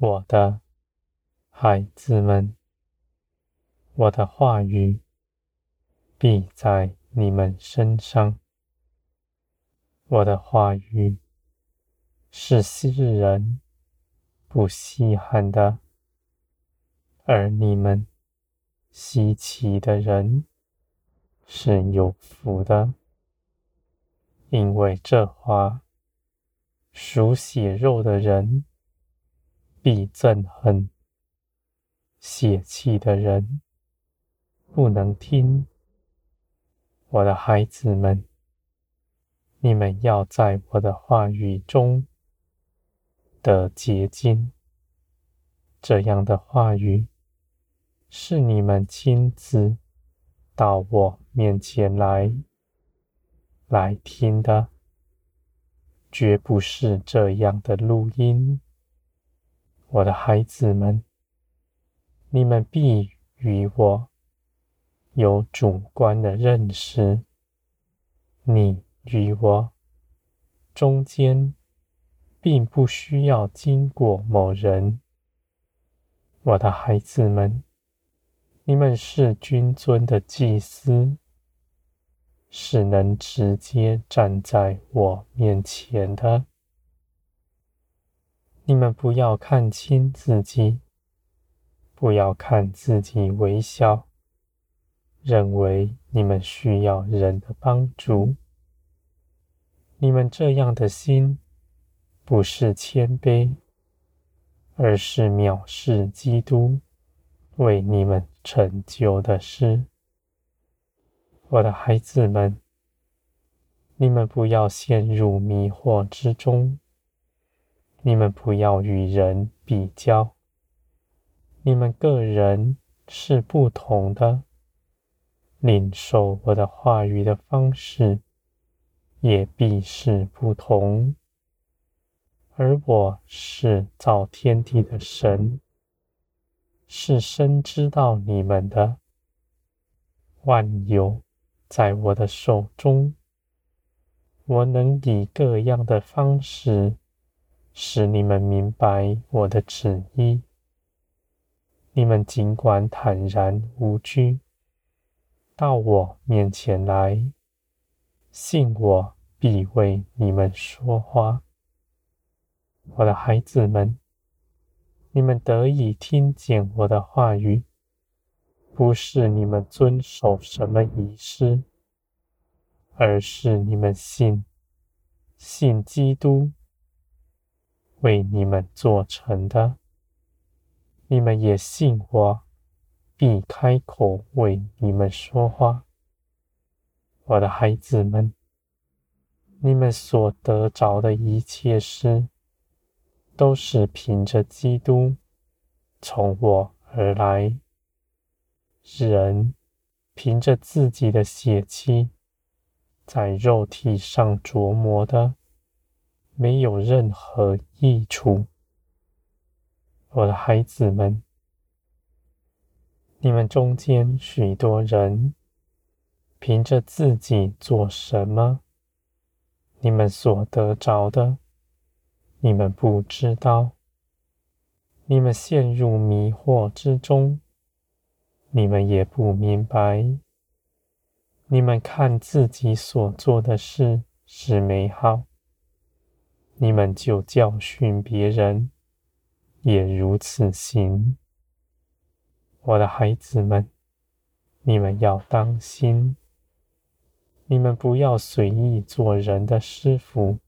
我的孩子们，我的话语必在你们身上。我的话语是世人不稀罕的，而你们稀奇的人是有福的，因为这话属血肉的人。必憎恨血气的人，不能听。我的孩子们，你们要在我的话语中的结晶。这样的话语是你们亲自到我面前来来听的，绝不是这样的录音。我的孩子们，你们必与我有主观的认识。你与我中间，并不需要经过某人。我的孩子们，你们是君尊的祭司，是能直接站在我面前的。你们不要看轻自己，不要看自己微小，认为你们需要人的帮助。你们这样的心，不是谦卑，而是藐视基督为你们成就的事。我的孩子们，你们不要陷入迷惑之中。你们不要与人比较，你们个人是不同的，领受我的话语的方式也必是不同。而我是造天地的神，是深知道你们的，万有在我的手中，我能以各样的方式。使你们明白我的旨意，你们尽管坦然无惧，到我面前来，信我必为你们说话。我的孩子们，你们得以听见我的话语，不是你们遵守什么仪式，而是你们信，信基督。为你们做成的，你们也信我，必开口为你们说话。我的孩子们，你们所得着的一切事，都是凭着基督从我而来。人凭着自己的血气，在肉体上琢磨的。没有任何益处，我的孩子们，你们中间许多人凭着自己做什么，你们所得着的，你们不知道，你们陷入迷惑之中，你们也不明白，你们看自己所做的事是美好。你们就教训别人，也如此行。我的孩子们，你们要当心，你们不要随意做人的师傅。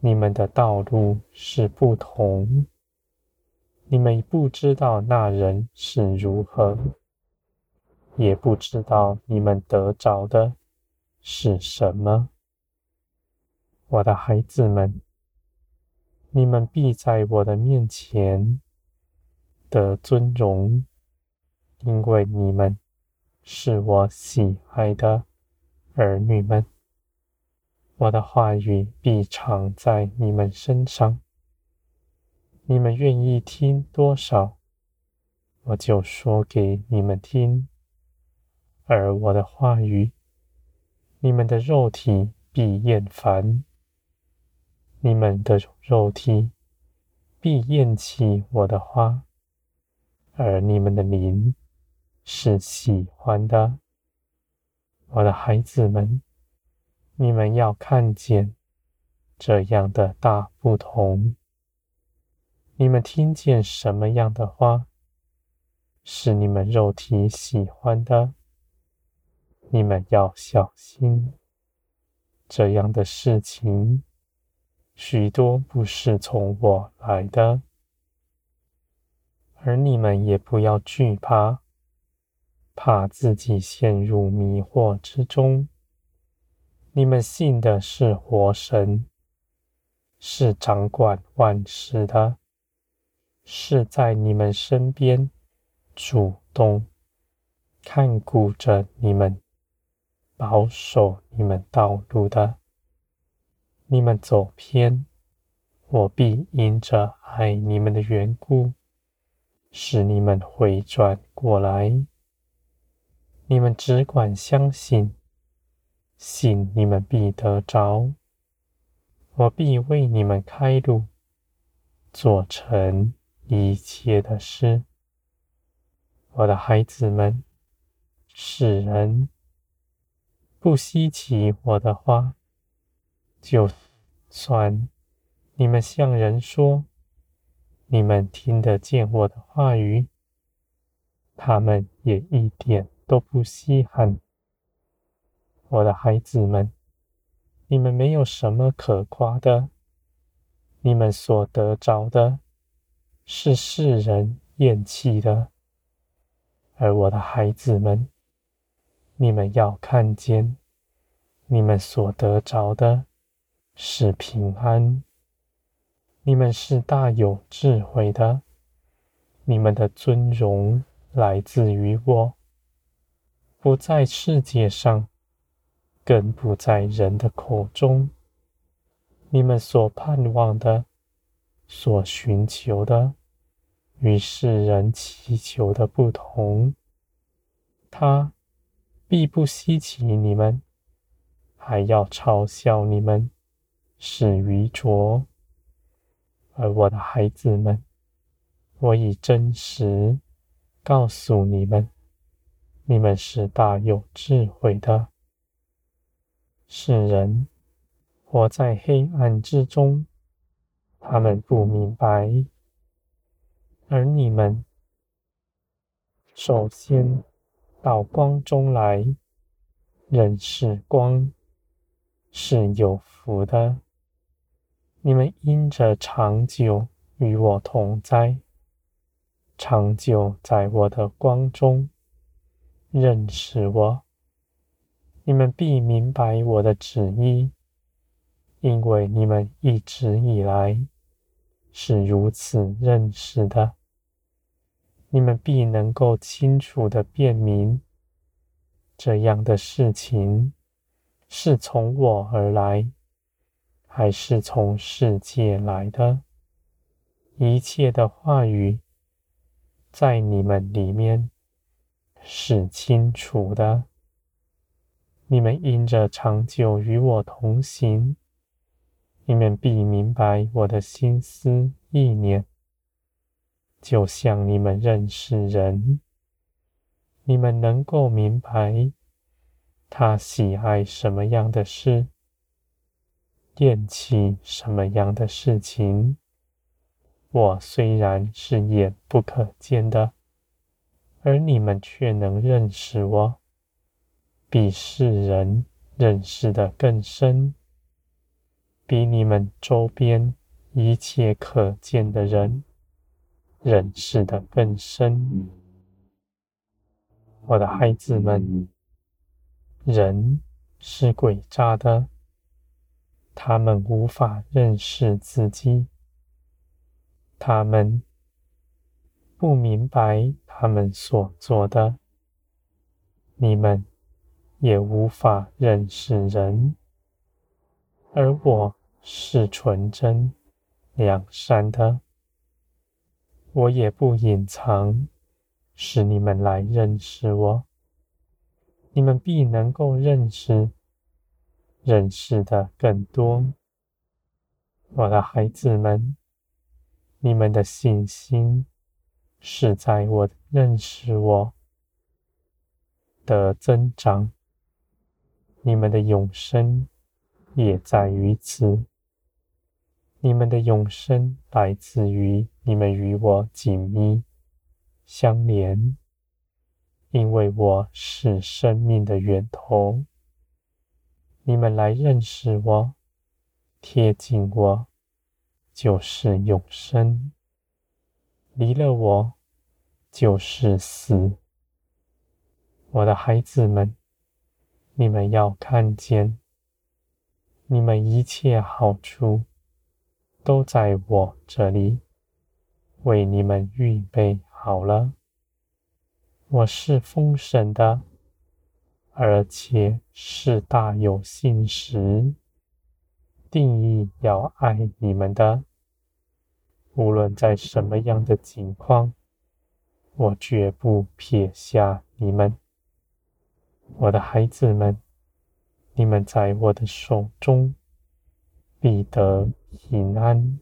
你们的道路是不同，你们不知道那人是如何，也不知道你们得着的是什么。我的孩子们，你们必在我的面前得尊荣，因为你们是我喜爱的儿女们。我的话语必常在你们身上，你们愿意听多少，我就说给你们听。而我的话语，你们的肉体必厌烦。你们的肉体必厌弃我的花，而你们的灵是喜欢的。我的孩子们，你们要看见这样的大不同。你们听见什么样的花，是你们肉体喜欢的，你们要小心。这样的事情，许多不是从我来的，而你们也不要惧怕，怕自己陷入迷惑之中。你们信的是活神，是掌管万事的，是在你们身边主动看顾着你们。保守你们道路的，你们走偏，我必因着爱你们的缘故，使你们回转过来。你们只管相信，信你们必得着，我必为你们开路，做成一切的事。我的孩子们，世人。不稀奇我的话，就算你们向人说，你们听得见我的话语，他们也一点都不稀罕。我的孩子们，你们没有什么可夸的，你们所得着的，是世人厌弃的。而我的孩子们，你们要看见，你们所得着的是平安。你们是大有智慧的，你们的尊荣来自于我，不在世界上，更不在人的口中。你们所盼望的、所寻求的，与世人祈求的不同，他。必不稀奇你们，还要嘲笑你们是愚拙。而我的孩子们，我以真实告诉你们，你们是大有智慧的。世人活在黑暗之中，他们不明白，而你们首先。到光中来，认识光是有福的。你们因着长久与我同在，长久在我的光中认识我，你们必明白我的旨意，因为你们一直以来是如此认识的。你们必能够清楚地辨明，这样的事情是从我而来，还是从世界来的。一切的话语在你们里面是清楚的。你们因着长久与我同行，你们必明白我的心思意念。就像你们认识人，你们能够明白他喜爱什么样的事，厌弃什么样的事情。我虽然是眼不可见的，而你们却能认识我，比世人认识的更深，比你们周边一切可见的人。认识的更深，我的孩子们，人是诡诈的，他们无法认识自己，他们不明白他们所做的，你们也无法认识人，而我是纯真良善的。我也不隐藏，使你们来认识我。你们必能够认识，认识的更多。我的孩子们，你们的信心是在我认识我的增长，你们的永生也在于此。你们的永生来自于你们与我紧密相连，因为我是生命的源头。你们来认识我，贴近我，就是永生；离了我，就是死。我的孩子们，你们要看见，你们一切好处都在我这里，为你们预备好了。我是丰盛的。而且是大有信实，定义要爱你们的。无论在什么样的境况，我绝不撇下你们，我的孩子们。你们在我的手中必得平安。